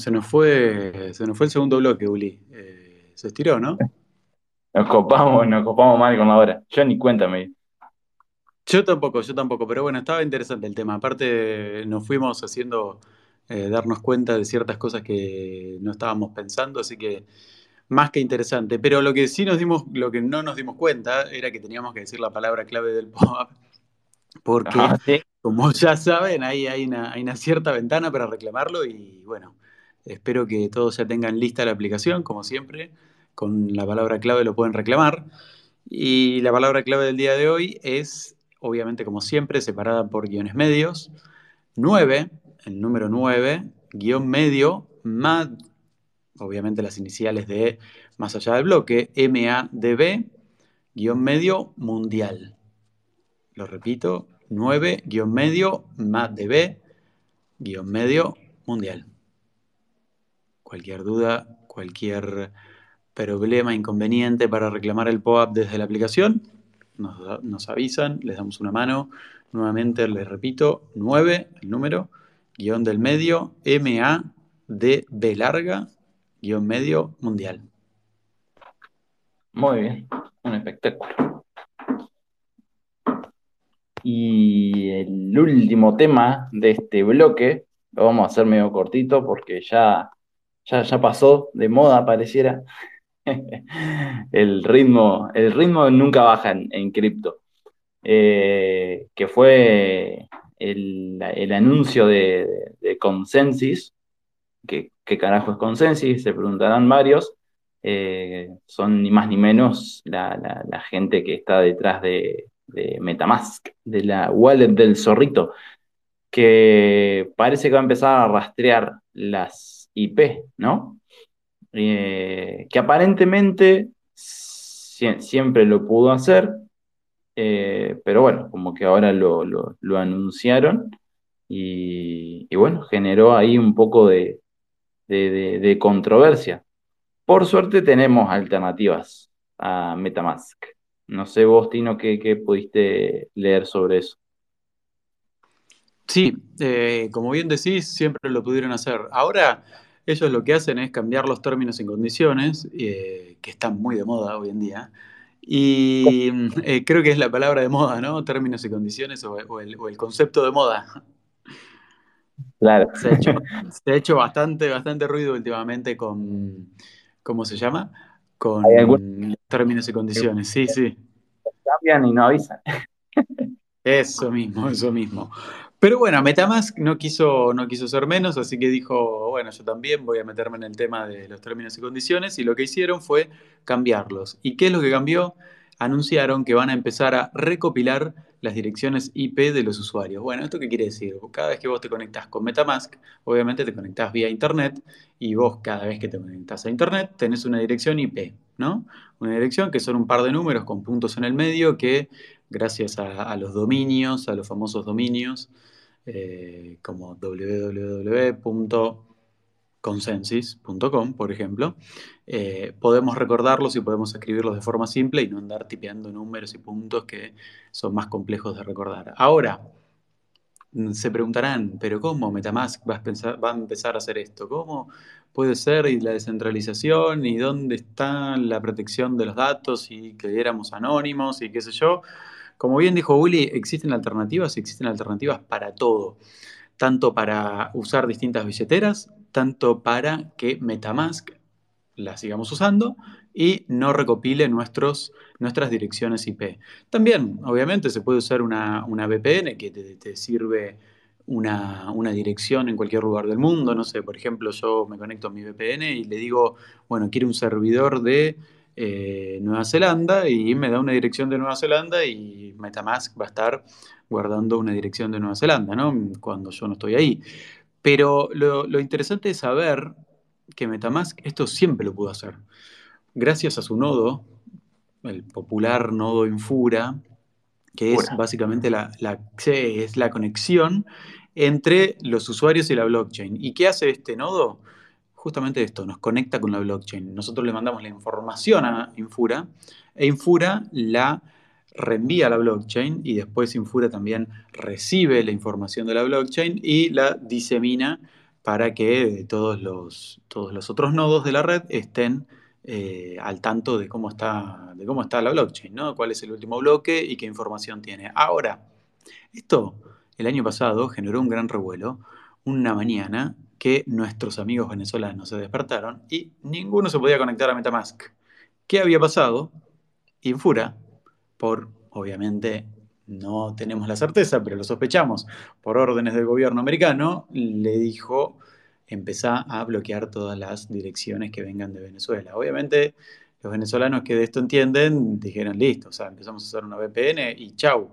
Se nos fue, se nos fue el segundo bloque, Uli. Eh, se estiró, ¿no? Nos copamos, nos copamos mal con la hora. Yo ni cuéntame. Yo tampoco, yo tampoco, pero bueno, estaba interesante el tema. Aparte, nos fuimos haciendo eh, darnos cuenta de ciertas cosas que no estábamos pensando, así que más que interesante. Pero lo que sí nos dimos, lo que no nos dimos cuenta era que teníamos que decir la palabra clave del pop porque, ah, como ya saben, ahí hay una, hay una cierta ventana para reclamarlo y bueno, Espero que todos ya tengan lista la aplicación, como siempre. Con la palabra clave lo pueden reclamar. Y la palabra clave del día de hoy es, obviamente, como siempre, separada por guiones medios. 9, el número 9, guion medio, MAD, obviamente las iniciales de más allá del bloque, MADB, guion medio mundial. Lo repito, 9, guion medio, MADB, guion medio mundial. Cualquier duda, cualquier problema, inconveniente para reclamar el POAP desde la aplicación, nos, avisan, les damos una mano. Nuevamente les repito, 9, el número, guion del medio, MA de B larga, guion medio mundial. Muy bien, un espectáculo. Y el último tema de este bloque, lo vamos a hacer medio cortito porque ya ya, pasó de moda, pareciera. el, ritmo, el ritmo nunca baja en, cripto. Eh, que fue el, anuncio de, de, Consensus, que, ¿qué carajo es Consensus? Se preguntarán varios. Eh, son ni más ni menos la, gente que está detrás de, de, Metamask, de la wallet del zorrito, que parece que va a empezar a rastrear las IP, ¿no? Eh, que aparentemente siempre lo pudo hacer, Eh, pero bueno, como que ahora lo, lo- anunciaron y, y bueno, generó ahí un poco de, de- de- de controversia. Por suerte tenemos alternativas a MetaMask. No sé vos, Tino, qué, qué pudiste leer sobre eso. Sí, eh, como bien decís, siempre lo pudieron hacer. Ahora ellos lo que hacen es cambiar los términos y condiciones, eh, que están muy de moda hoy en día. Y eh, creo que es la palabra de moda, ¿no? Términos y condiciones o, o el, o el concepto de moda. Claro. Se ha hecho, se ha hecho bastante, bastante ruido últimamente con, ¿cómo se llama? Con términos y condiciones. Sí, sí. cambian y no avisan. Eso mismo, eso mismo. Pero bueno, MetaMask no quiso, no quiso ser menos, así que dijo, bueno, yo también voy a meterme en el tema de los términos y condiciones, y lo que hicieron fue cambiarlos. ¿Y qué es lo que cambió? Anunciaron que van a empezar a recopilar las direcciones IP de los usuarios. Bueno, ¿esto qué quiere decir? Cada vez que vos te conectás con MetaMask, obviamente te conectás vía Internet, y vos cada vez que te conectás a Internet tenés una dirección IP, ¿no? Una dirección que son un par de números con puntos en el medio que gracias a, los dominios, a los famosos dominios, eh, como www.consensus.com, por ejemplo, eh, podemos recordarlos y podemos escribirlos de forma simple y no andar tipeando números y puntos que son más complejos de recordar. Ahora, mm, se preguntarán, pero ¿cómo Metamask va a, va a empezar a hacer esto? ¿Cómo puede ser y la descentralización y dónde está la protección de los datos y que éramos anónimos y qué sé yo? Como bien dijo Uli, existen alternativas existen alternativas para todo, tanto para usar distintas billeteras, tanto para que Metamask la sigamos usando y no recopile nuestros, nuestras direcciones IP. También, obviamente, se puede usar una, una VPN que te, te sirve una, una dirección en cualquier lugar del mundo. No sé, por ejemplo, yo me conecto a mi VPN y le digo, bueno, quiero un servidor de eh, Nueva Zelanda y me da una dirección de Nueva Zelanda y Metamask va a estar guardando una dirección de Nueva Zelanda, ¿no? Cuando yo no estoy ahí. Pero lo, lo interesante es saber que Metamask esto siempre lo pudo hacer. Gracias a su nodo, el popular nodo Infura, que es básicamente la, es la conexión entre los usuarios y la blockchain. ¿Y qué hace este nodo? Justamente esto, nos conecta con la blockchain. Nosotros le mandamos la información a Infura e Infura la reenvía a la blockchain y después Infura también recibe la información de la blockchain y la disemina para que todos los, todos los otros nodos de la red estén eh, al tanto de cómo está, de cómo está la blockchain, ¿no? Cuál es el último bloque y qué información tiene. Ahora, esto el año pasado generó un gran revuelo, una mañana que nuestros amigos venezolanos se despertaron y ninguno se podía conectar a Metamask. ¿Qué había pasado? Infura, por, obviamente, no tenemos la certeza, pero lo sospechamos, por órdenes del gobierno americano, le dijo, empezá a bloquear todas las direcciones que vengan de Venezuela. Obviamente, los venezolanos que de esto entienden dijeron, listo, o sea, empezamos a hacer una VPN y chau.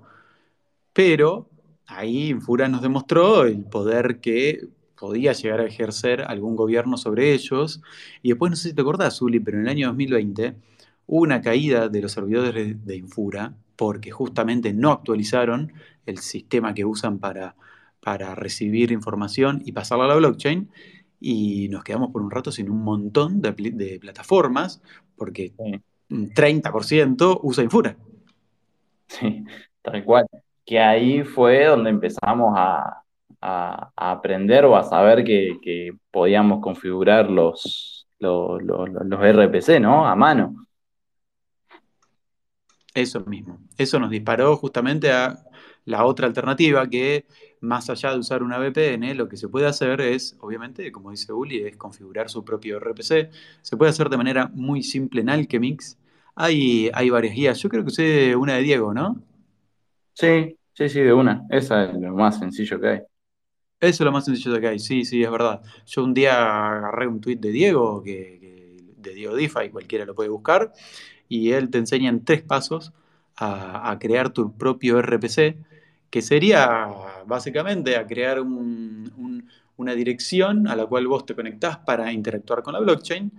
Pero ahí Infura nos demostró el poder que podía llegar a ejercer algún gobierno sobre ellos. Y después, no sé si te acordás, Zuli, pero en el año 2020 hubo una caída de los servidores de Infura porque justamente no actualizaron el sistema que usan para, para recibir información y pasarla a la blockchain. Y nos quedamos por un rato sin un montón de, de plataformas porque un 30% usa Infura. sí, tal cual. Que ahí fue donde empezamos a, a- a aprender o a saber que, que podíamos configurar los, los, los, los RPC, ¿no? A mano. Eso mismo. Eso nos disparó justamente a la otra alternativa que, más allá de usar una VPN, lo que se puede hacer es, obviamente, como dice Uli, es configurar su propio RPC. Se puede hacer de manera muy simple en Alchemix. Hay, hay varias guías. Yo creo que usé una de Diego, ¿no? Sí, sí, sí, de una. Esa es lo más sencillo que hay. Eso es lo más sencillo que hay. Sí, sí, es verdad. Yo un día agarré un tweet de Diego, que, de Diego DeFi, cualquiera lo puede buscar, y él te enseña en tres pasos a, crear tu propio RPC, que sería básicamente a crear un- un- una dirección a la cual vos te conectás para interactuar con la blockchain,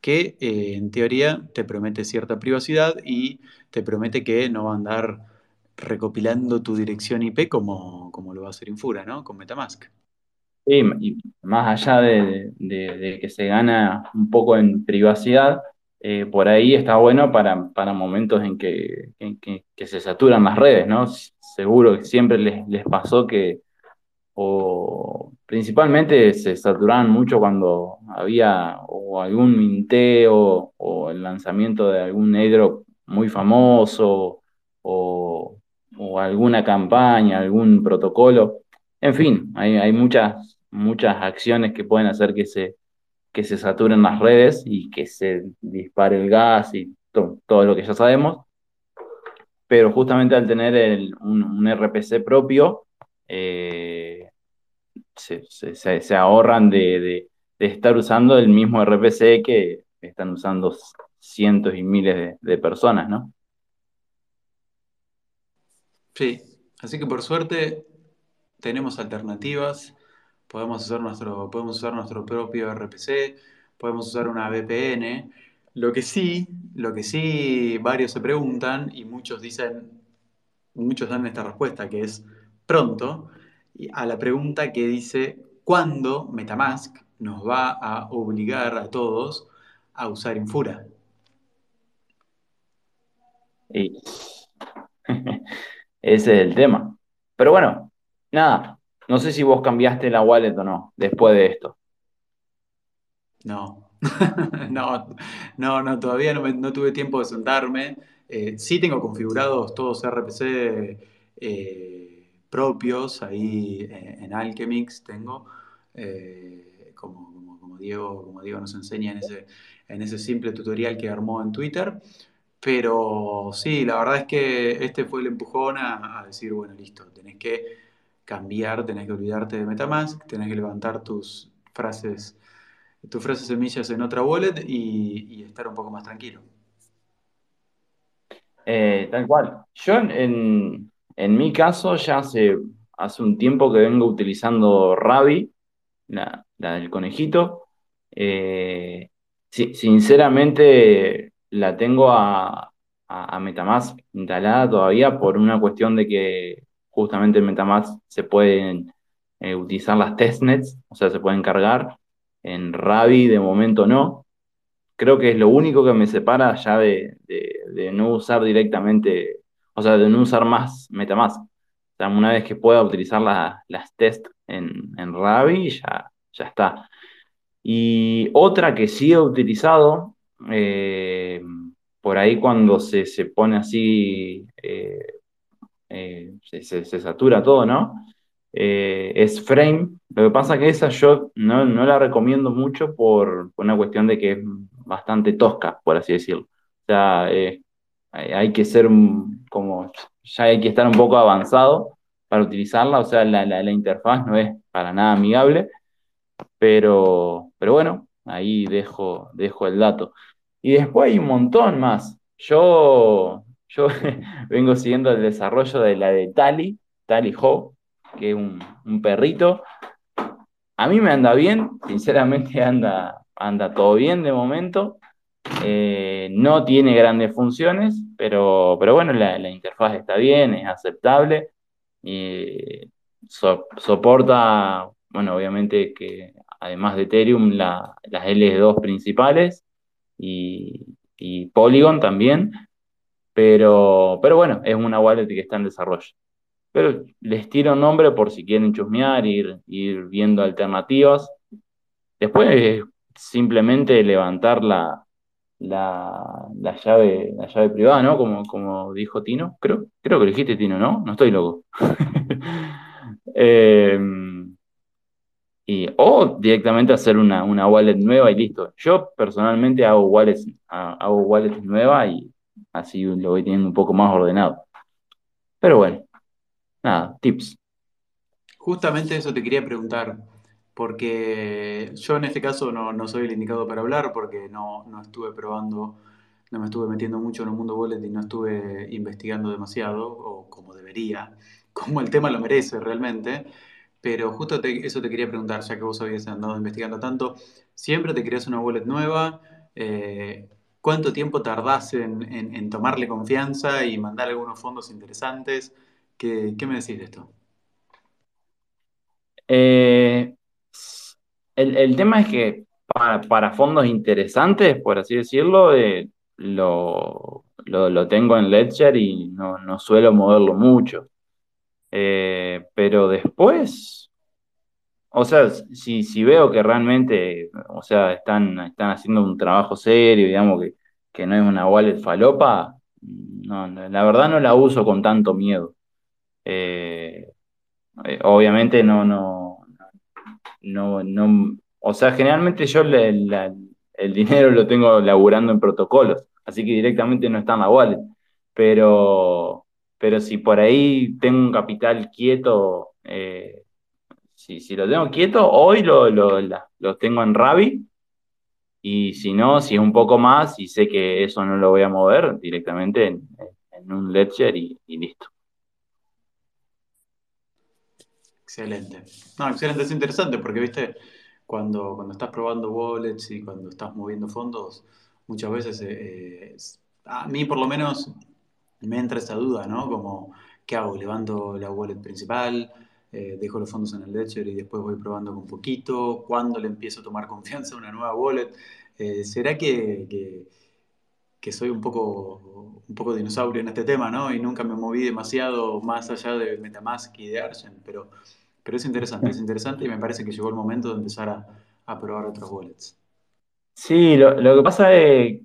que eh, en teoría te promete cierta privacidad y te promete que no va a andar recopilando tu dirección IP como, como lo va a hacer Infura, ¿no? Con Metamask. Sí, y más allá de, de- que se gana un poco en privacidad, eh, por ahí está bueno para, para momentos en que, en que, que se saturan las redes, ¿no? Seguro que siempre les, les pasó que, o principalmente se saturaban mucho cuando había o algún minteo o el lanzamiento de algún airdrop muy famoso o, o alguna campaña, algún protocolo. En fin, hay, hay muchas, muchas acciones que pueden hacer que se, que se saturen las redes y que se dispare el gas y to- todo lo que ya sabemos. Pero justamente al tener el- un, RPC propio, eh, se, se- se- ahorran de, de- de estar usando el mismo RPC que están usando cientos y miles de personas, ¿no? Sí, así que por suerte tenemos alternativas, podemos usar nuestro, podemos usar nuestro propio RPC, podemos usar una VPN. Lo que sí, lo que sí varios se preguntan y muchos dicen, muchos dan esta respuesta que es pronto, a la pregunta que dice, ¿cuándo Metamask nos va a obligar a todos a usar Infura? Y ese es el tema. Pero bueno, nada, no sé si vos cambiaste la wallet o no después de esto. No, no, no, no, todavía no, tuve tiempo de sentarme. Eh, sí tengo configurados todos RPC eh, propios ahí en Alchemix tengo, eh, como, Diego, como Diego nos enseña en ese simple tutorial que armó en Twitter. Pero sí, la verdad es que este fue el empujón a, decir, bueno, listo, tenés que cambiar, tenés que olvidarte de MetaMask, tenés que levantar tus frases tus frases semillas en otra wallet y, estar un poco más tranquilo. Eh, tal cual. Yo en, en mi caso ya hace, hace un tiempo que vengo utilizando Ravi, la, la del conejito. Eh, si- sinceramente la tengo a, a, MetaMask instalada todavía por una cuestión de que justamente en MetaMask se pueden eh, utilizar las testnets, o sea, se pueden cargar. En Ravi de momento no. Creo que es lo único que me separa ya de, de- no usar directamente, o sea, de no usar más MetaMask. Una vez que pueda utilizar la- las test en, en Ravi, ya, ya está. Y otra que sí he utilizado, eh, por ahí cuando se, se pone así, eh, eh, se, se- satura todo, ¿no? Es Frame. Lo que pasa que esa yo no, no la recomiendo mucho por, una cuestión de que es bastante tosca, por así decirlo. O sea, hay, que ser como, ya hay que estar un poco avanzado para utilizarla. O sea, la, la, la interfaz no es para nada amigable. Pero, pero bueno, ahí dejo, dejo el dato. Y después hay un montón más. Yo, yo vengo siguiendo el desarrollo de la de Tally, Tally Ho, que es un, un perrito. A mí me anda bien, sinceramente anda, anda todo bien de momento. Eh, no tiene grandes funciones, pero, pero bueno, la, interfaz está bien, es aceptable. Y so- soporta, bueno, obviamente que además de Ethereum, la- las L2 principales y, Polygon también, pero, pero bueno, es una wallet que está en desarrollo. Pero les tiro nombre por si quieren chusmear, ir, ir viendo alternativas. Después es simplemente levantar la, la, la llave, la llave privada, ¿no? Como, como dijo Tino. Creo, creo que lo dijiste Tino, ¿no? No estoy loco. Eh, y, o directamente hacer una, una wallet nueva y listo. Yo personalmente hago wallets, ha- hago wallets nuevas y así lo voy teniendo un poco más ordenado. Pero bueno, nada, tips. Justamente eso te quería preguntar, porque yo en este caso no, no soy el indicado para hablar porque no, no estuve probando, no me estuve metiendo mucho en el mundo wallet y no estuve investigando demasiado, o como debería, como el tema lo merece realmente. Pero justo eso te quería preguntar, ya que vos habías andado investigando tanto, ¿siempre te creas una wallet nueva? Eh, ¿Cuánto tiempo tardás en, tomarle confianza y mandar algunos fondos interesantes? ¿Qué, me decís de esto? Eh, el, tema es que para, fondos interesantes, por así decirlo, eh, lo, tengo en Ledger y no, suelo moverlo mucho. Eh, pero después, o sea, si, si veo que realmente, o sea, están, están haciendo un trabajo serio, digamos, que, que no es una wallet falopa, no, la verdad no la uso con tanto miedo. Eh, obviamente no, no, no, no, o sea, generalmente yo el dinero lo tengo laburando en protocolos, así que directamente no está en la wallet. Pero, pero si por ahí tengo un capital quieto, eh, si, lo tengo quieto, hoy lo, lo, tengo en Rabi. Y si no, si es un poco más y sé que eso no lo voy a mover, directamente en, un Ledger y listo. Excelente. No, excelente, es interesante porque, viste, cuando, cuando estás probando wallets y cuando estás moviendo fondos, muchas veces, eh, a mí por lo menos me entra esa duda, ¿no? Como, ¿qué hago? ¿Levanto la wallet principal? Eh, ¿Dejo los fondos en el ledger y después voy probando con poquito? ¿Cuándo le empiezo a tomar confianza a una nueva wallet? Eh, ¿Será que, que, soy un poco, un poco dinosaurio en este tema, ¿no? Y nunca me moví demasiado más allá de Metamask y de Argent, pero pero es interesante, es interesante y me parece que llegó el momento de empezar a, probar otros wallets. Sí, lo, que pasa es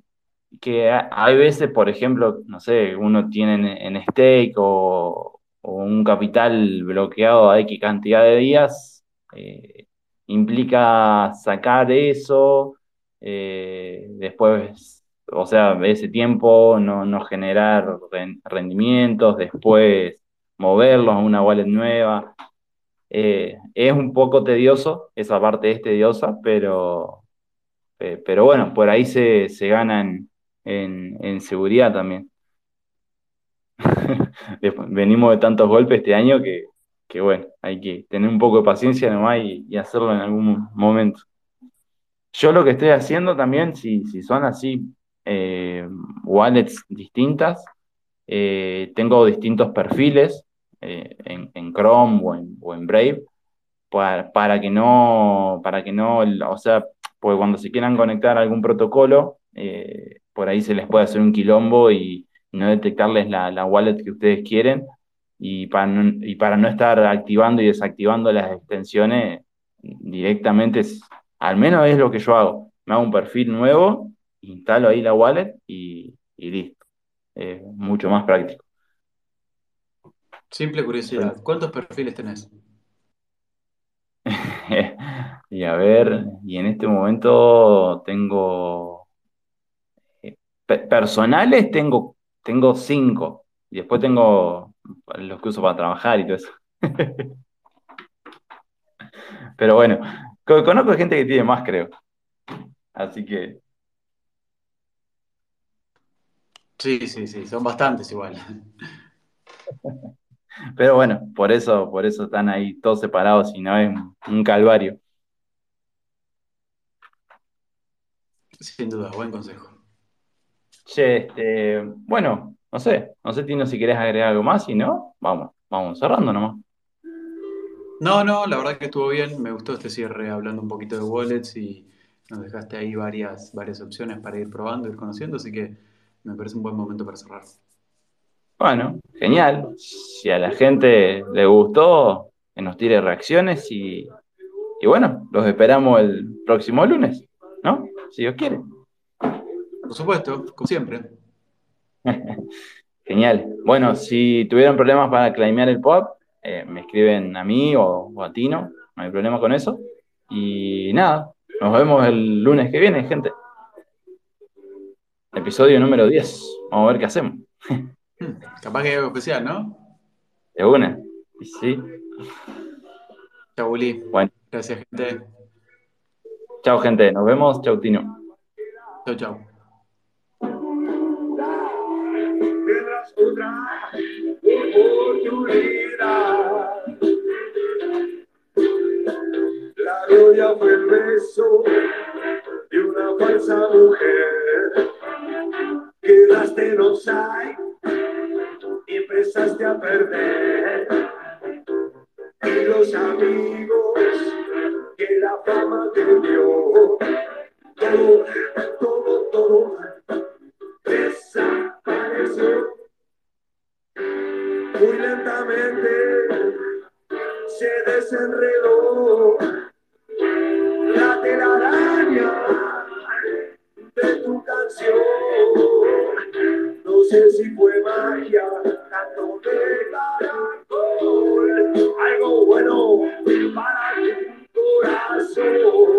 que hay veces, por ejemplo, no sé, uno tiene en, stake o, un capital bloqueado a X cantidad de días, eh, implica sacar eso, eh, después, o sea, ese tiempo no, no generar rendimientos, después moverlos a una wallet nueva. Eh, es un poco tedioso, esa parte es tediosa, pero, pero bueno, por ahí se, se gana en, seguridad también. Venimos de tantos golpes este año que, bueno, hay que tener un poco de paciencia nomás y, hacerlo en algún momento. Yo lo que estoy haciendo también, si, si son así eh, wallets distintas, tengo distintos perfiles eh, en, Chrome o en, Brave para, que no, para que no, o sea, porque cuando se quieran conectar a algún protocolo, eh, por ahí se les puede hacer un quilombo y, no detectarles la, wallet que ustedes quieren. Y para, no, y para no estar activando y desactivando las extensiones directamente, al menos es lo que yo hago. Me hago un perfil nuevo, instalo ahí la wallet y, listo. mucho más práctico. Simple curiosidad, ¿cuántos perfiles tenés? y a ver, y en este momento tengo personales tengo, tengo cinco. Y después tengo los que uso para trabajar y todo eso. Pero bueno, conozco gente que tiene más, creo. Así que. Sí, sí, sí, son bastantes igual. Pero bueno, por eso, por eso están ahí todos separados y no es un calvario. Sin duda, buen consejo. Che, este, bueno, no sé, no sé, Tino, si querés agregar algo más, si no, vamos, vamos cerrando nomás. No, no, la verdad que estuvo bien, me gustó este cierre hablando un poquito de wallets y nos dejaste ahí varias, varias opciones para ir probando, ir conociendo, así que me parece un buen momento para cerrar. Bueno, genial. Si a la gente le gustó, que nos tire reacciones y, bueno, los esperamos el próximo lunes, ¿no? Si Dios quiere. Por supuesto, como siempre. Genial. Bueno, si tuvieron problemas para claimear el pop, eh, me escriben a mí o, o, a Tino, no hay problema con eso. Y nada, nos vemos el lunes que viene, gente. Episodio número 10. Vamos a ver qué hacemos. Capaz que hay algo especial, ¿no? De una. Sí. Chau, Uli. Bueno. Gracias, gente. Chao, gente. Nos vemos. Chau, Tino. Chau, chau. oportunidad. La gloria fue el beso de una falsa mujer. Quedaste en offside y empezaste a perder. Y los amigos que la fama te dio, todo, todo, todo desapareció muy lentamente se desenredó la telaraña de tu canción. No sé si fue magia, tanto de caracol, algo bueno para tu corazón.